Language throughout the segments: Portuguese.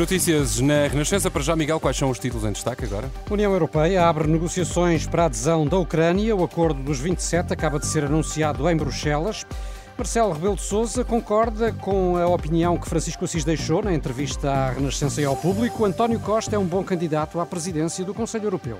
Notícias na Renascença. Para já, Miguel, quais são os títulos em destaque agora? União Europeia abre negociações para a adesão da Ucrânia. O acordo dos 27 acaba de ser anunciado em Bruxelas. Marcelo Rebelo de Sousa concorda com a opinião que Francisco Assis deixou na entrevista à Renascença e ao público. António Costa é um bom candidato à presidência do Conselho Europeu.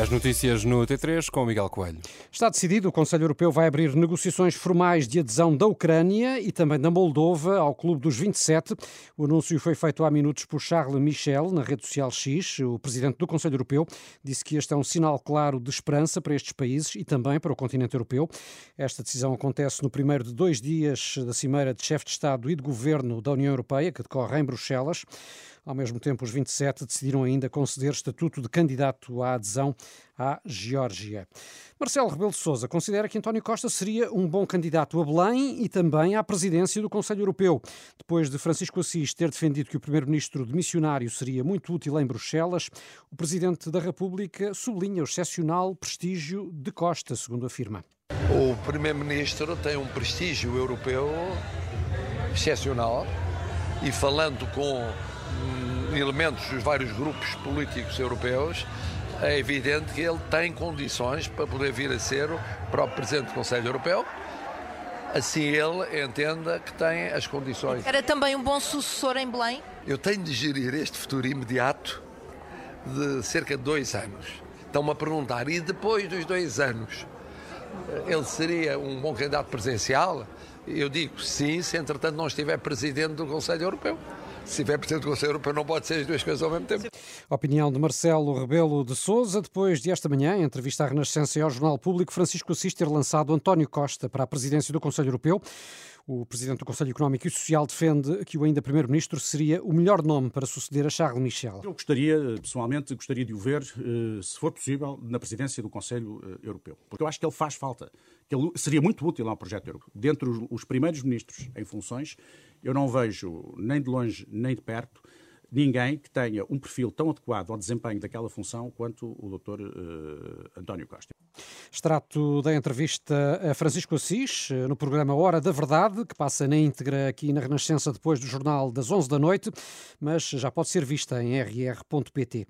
As notícias no T3 com Miguel Coelho. Está decidido, o Conselho Europeu vai abrir negociações formais de adesão da Ucrânia e também da Moldova ao Clube dos 27. O anúncio foi feito há minutos por Charles Michel na rede social X. O presidente do Conselho Europeu disse que este é um sinal claro de esperança para estes países e também para o continente europeu. Esta decisão acontece no primeiro de dois dias da Cimeira de Chefe de Estado e de Governo da União Europeia, que decorre em Bruxelas. Ao mesmo tempo, os 27 decidiram ainda conceder estatuto de candidato à adesão à Geórgia. Marcelo Rebelo de Sousa considera que António Costa seria um bom candidato a Belém e também à presidência do Conselho Europeu. Depois de Francisco Assis ter defendido que o primeiro-ministro de missionário seria muito útil em Bruxelas, o presidente da República sublinha o excepcional prestígio de Costa, segundo afirma. O primeiro-ministro tem um prestígio europeu excepcional e falando com elementos dos vários grupos políticos europeus, é evidente que ele tem condições para poder vir a ser o próprio Presidente do Conselho Europeu. Assim ele entenda que tem as condições. Era também um bom sucessor em Belém? Eu tenho de gerir este futuro imediato de cerca de dois anos. Estão-me a perguntar, e depois dos dois anos, ele seria um bom candidato presidencial? Eu digo sim, se entretanto não estiver Presidente do Conselho Europeu se tiver Presidente do Conselho Europeu, não pode ser as duas coisas ao mesmo tempo. Opinião de Marcelo Rebelo de Souza, depois de esta manhã, em entrevista à Renascença e ao Jornal Público, Francisco Assis ter lançado António Costa para a presidência do Conselho Europeu. O Presidente do Conselho Económico e Social defende que o ainda Primeiro-Ministro seria o melhor nome para suceder a Charles Michel. Eu gostaria, pessoalmente, gostaria de o ver, eh, se for possível, na presidência do Conselho eh, Europeu. Porque eu acho que ele faz falta, que ele seria muito útil ao projeto europeu. Dentre os primeiros ministros em funções, eu não vejo, nem de longe nem de perto, ninguém que tenha um perfil tão adequado ao desempenho daquela função quanto o Dr. Uh, António Costa. Extrato da entrevista a Francisco Assis, no programa Hora da Verdade, que passa na íntegra aqui na Renascença depois do jornal das 11 da noite, mas já pode ser vista em rr.pt.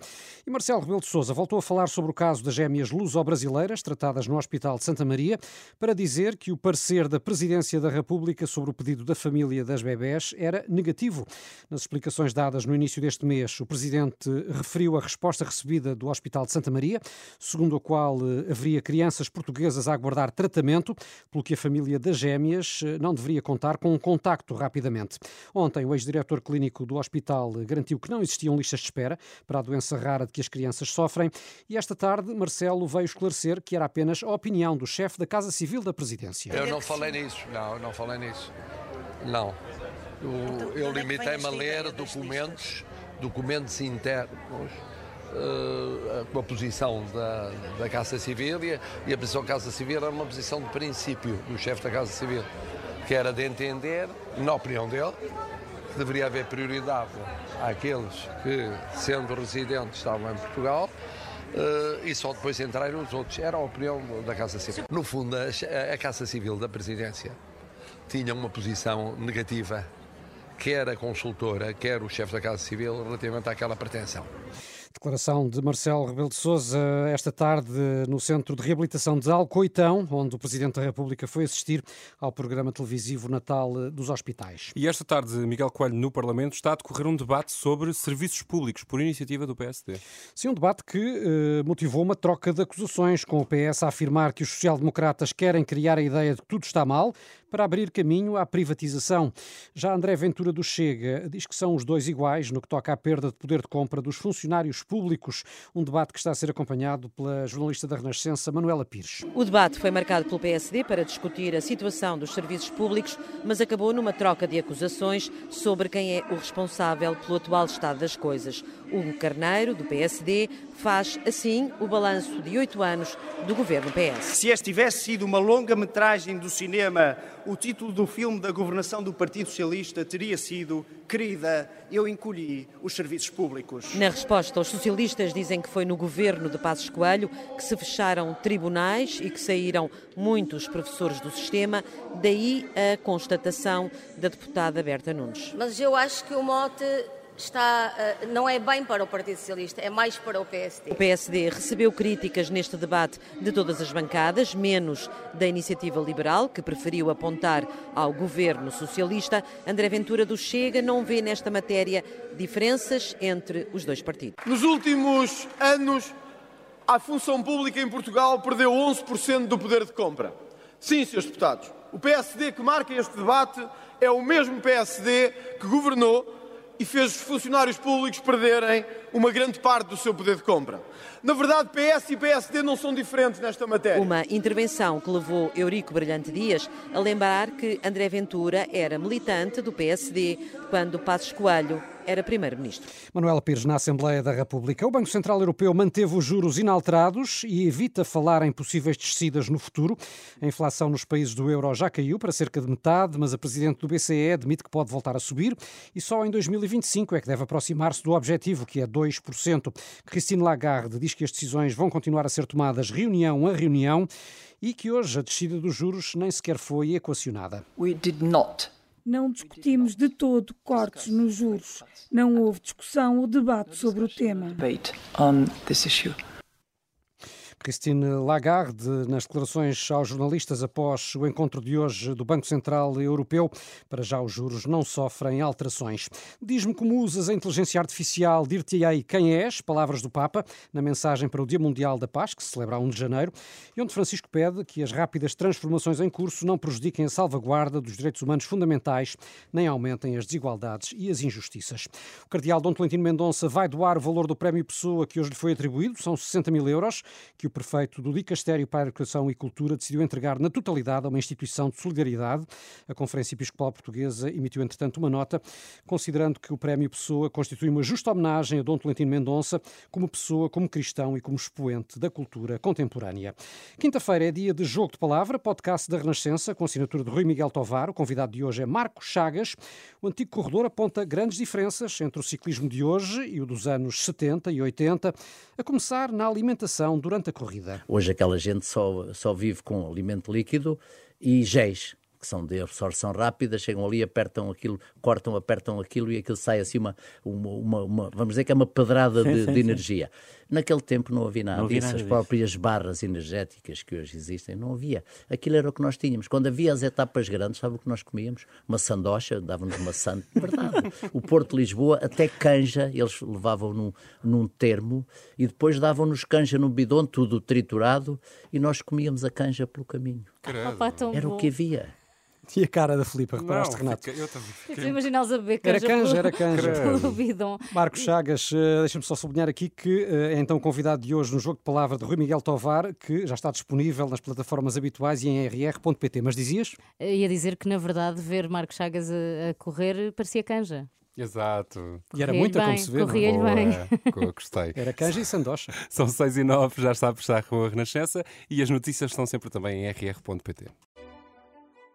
E Marcelo Rebelo de Sousa voltou a falar sobre o caso das gêmeas luso-brasileiras tratadas no Hospital de Santa Maria, para dizer que o parecer da Presidência da República sobre o pedido da família das bebés era negativo. Nas explicações dadas no início deste mês, o Presidente referiu a resposta recebida do Hospital de Santa Maria, segundo a qual eh, haveria crianças portuguesas a aguardar tratamento, pelo que a família das gêmeas eh, não deveria contar com um contacto rapidamente. Ontem, o ex-diretor clínico do hospital garantiu que não existiam listas de espera para a doença rara de que as crianças sofrem e esta tarde Marcelo veio esclarecer que era apenas a opinião do chefe da Casa Civil da Presidência. Eu não falei nisso, não, não falei nisso. Não. Eu, eu limitei-me a ler documentos, documentos internos uh, com a posição da, da Casa Civil e a, e a posição da Casa Civil era uma posição de princípio do chefe da Casa Civil, que era de entender, na opinião dele, que deveria haver prioridade àqueles que, sendo residentes, estavam em Portugal. Uh, e só depois entrarem os outros. Era a opinião da Casa Civil. No fundo, a, a Casa Civil da Presidência tinha uma posição negativa, quer a consultora, quer o chefe da Casa Civil, relativamente àquela pretensão. Declaração de Marcelo Rebelo de Sousa esta tarde no Centro de Reabilitação de Alcoitão, onde o Presidente da República foi assistir ao programa televisivo Natal dos Hospitais. E esta tarde, Miguel Coelho, no Parlamento, está a decorrer um debate sobre serviços públicos, por iniciativa do PSD. Sim, um debate que eh, motivou uma troca de acusações, com o PS a afirmar que os social-democratas querem criar a ideia de que tudo está mal, para abrir caminho à privatização. Já André Ventura do Chega diz que são os dois iguais no que toca à perda de poder de compra dos funcionários públicos, um debate que está a ser acompanhado pela jornalista da Renascença, Manuela Pires. O debate foi marcado pelo PSD para discutir a situação dos serviços públicos, mas acabou numa troca de acusações sobre quem é o responsável pelo atual estado das coisas. Hugo Carneiro, do PSD, faz assim o balanço de oito anos do governo PS. Se este tivesse sido uma longa-metragem do cinema, o título do filme da governação do Partido Socialista teria sido Querida, eu encolhi os serviços públicos. Na resposta, os socialistas dizem que foi no governo de Passos Coelho que se fecharam tribunais e que saíram muitos professores do sistema, daí a constatação da deputada Berta Nunes. Mas eu acho que o mote está, eh, não é bem para o Partido Socialista, é mais para o PSD. O PSD recebeu críticas neste debate de todas as bancadas, menos da Iniciativa Liberal, que preferiu apontar ao governo socialista. André Ventura do Chega não vê nesta matéria diferenças entre os dois partidos. Nos últimos anos, a função pública em Portugal perdeu 11% do poder de compra. Sim, senhores deputados, o PSD que marca este debate é o mesmo PSD que governou e fez os funcionários públicos perderem uma grande parte do seu poder de compra. Na verdade, PS e PSD não são diferentes nesta matéria. Uma intervenção que levou Eurico Brilhante Dias a lembrar que André Ventura era militante do PSD quando Passos Coelho era primeiro-ministro. Manuela Pires, na Assembleia da República. O Banco Central Europeu manteve os juros inalterados e evita falar em possíveis descidas no futuro. A inflação nos países do euro já caiu para cerca de metade, mas a presidente do BCE admite que pode voltar a subir e só em 2025 é que deve aproximar-se do objetivo, que é 2%. Christine Lagarde diz que as decisões vão continuar a ser tomadas reunião a reunião e que hoje a descida dos juros nem sequer foi equacionada. We did not não discutimos de todo cortes nos juros. Não houve discussão ou debate sobre o tema. Christine Lagarde, nas declarações aos jornalistas após o encontro de hoje do Banco Central Europeu, para já os juros não sofrem alterações. Diz-me como usas a inteligência artificial, dir-te-ei quem és, palavras do Papa, na mensagem para o Dia Mundial da Paz, que se celebra a 1 de janeiro, e onde Francisco pede que as rápidas transformações em curso não prejudiquem a salvaguarda dos direitos humanos fundamentais, nem aumentem as desigualdades e as injustiças. O cardeal Dom Tolentino Mendonça vai doar o valor do prémio Pessoa que hoje lhe foi atribuído, são 60 mil euros, que o prefeito do Dicastério para a Educação e Cultura decidiu entregar na totalidade a uma instituição de solidariedade. A Conferência Episcopal Portuguesa emitiu, entretanto, uma nota considerando que o Prémio Pessoa constitui uma justa homenagem a Dom Tolentino Mendonça como pessoa, como cristão e como expoente da cultura contemporânea. Quinta-feira é dia de Jogo de Palavra, podcast da Renascença, com assinatura de Rui Miguel Tovar. O convidado de hoje é Marco Chagas. O antigo corredor aponta grandes diferenças entre o ciclismo de hoje e o dos anos 70 e 80, a começar na alimentação durante a corrida. Hoje aquela gente só, só vive com alimento líquido e géis que são de absorção rápida, chegam ali, apertam aquilo, cortam, apertam aquilo e aquilo sai assim uma, uma, uma, uma vamos dizer que é uma pedrada sim, de, sim, de, energia. Naquele tempo não havia nada não havia disso, nada as próprias barras energéticas que hoje existem, não havia. Aquilo era o que nós tínhamos. Quando havia as etapas grandes, sabe o que nós comíamos? Uma sandocha, davam-nos uma sand... verdade. O Porto de Lisboa, até canja, eles levavam num, num termo e depois davam-nos canja no bidão, tudo triturado, e nós comíamos a canja pelo caminho. Era o que havia. E a cara da Filipa, reparaste, não, Renato? Fica, eu também fiquei... imaginá-los a beber canja. Era canja, era canja. Pelo bidon. Marcos Chagas, uh, deixa-me só sublinhar aqui que uh, é então convidado de hoje no Jogo de Palavra de Rui Miguel Tovar, que já está disponível nas plataformas habituais e em rr.pt. Mas dizias? Uh, ia dizer que, na verdade, ver Marcos Chagas a, a correr parecia canja. Exato. E era muito como se vê. Corria-lhe bem. Gostei. Era canja e sandocha. São 6 e 9, já está a prestar com a Renascença e as notícias estão sempre também em rr.pt.